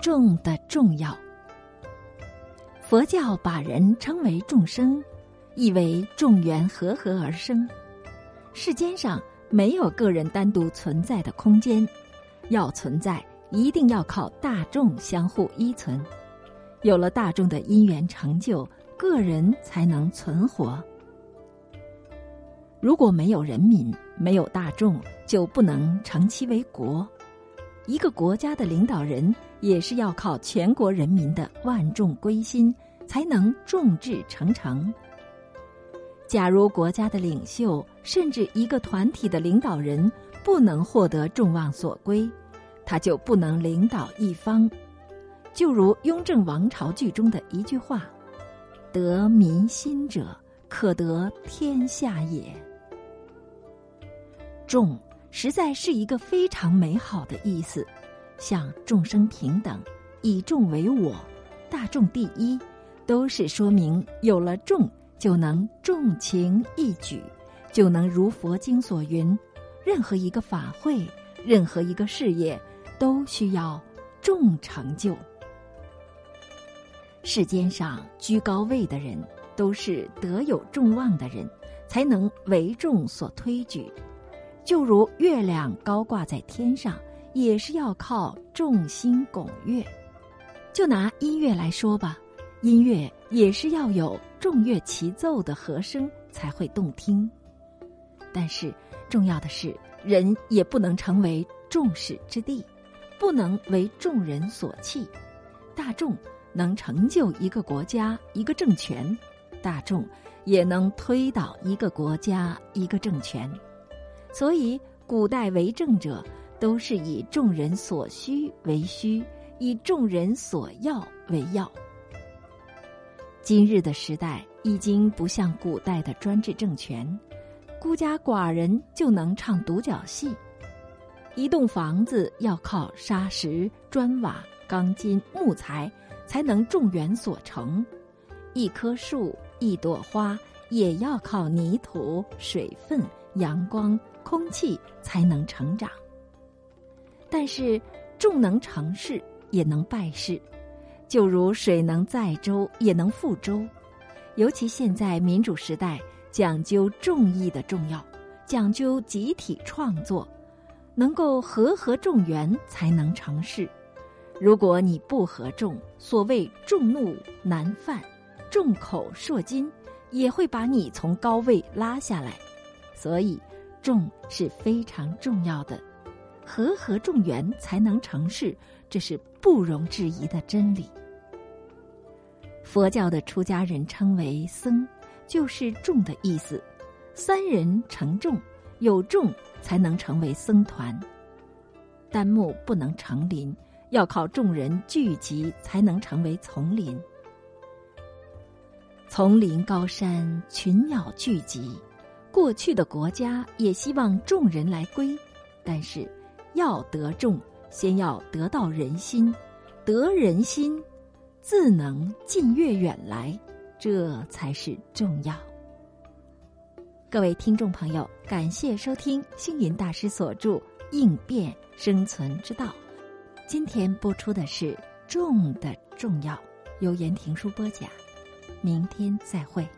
众的重要。佛教把人称为众生，意为众缘和合而生。世间上没有个人单独存在的空间，要存在，一定要靠大众相互依存。有了大众的因缘成就，个人才能存活。如果没有人民，没有大众，就不能成其为国。一个国家的领导人也是要靠全国人民的万众归心，才能众志成城。假如国家的领袖，甚至一个团体的领导人不能获得众望所归，他就不能领导一方。就如《雍正王朝》剧中的一句话：“得民心者，可得天下也。”众实在是一个非常美好的意思，像众生平等、以众为我、大众第一，都是说明有了众就能重情义举，就能如佛经所云：任何一个法会、任何一个事业，都需要众成就。世间上居高位的人，都是德有众望的人，才能为众所推举。就如月亮高挂在天上，也是要靠众星拱月。就拿音乐来说吧，音乐也是要有众乐齐奏的和声才会动听。但是重要的是，人也不能成为众矢之的，不能为众人所弃。大众能成就一个国家、一个政权，大众也能推倒一个国家、一个政权。所以，古代为政者都是以众人所需为需，以众人所要为要。今日的时代已经不像古代的专制政权，孤家寡人就能唱独角戏。一栋房子要靠砂石、砖瓦、钢筋、木材才能众缘所成；一棵树、一朵花也要靠泥土、水分、阳光。空气才能成长，但是众能成事也能败事，就如水能载舟也能覆舟。尤其现在民主时代，讲究众义的重要，讲究集体创作，能够和合众缘才能成事。如果你不合众，所谓众怒难犯，众口铄金，也会把你从高位拉下来。所以。众是非常重要的，和合众缘才能成事，这是不容置疑的真理。佛教的出家人称为僧，就是众的意思。三人成众，有众才能成为僧团。单木不能成林，要靠众人聚集才能成为丛林。丛林高山，群鸟聚集。过去的国家也希望众人来归，但是要得众，先要得到人心，得人心，自能近月远来，这才是重要。各位听众朋友，感谢收听星云大师所著《应变生存之道》，今天播出的是“众”的重要，由言庭书播讲，明天再会。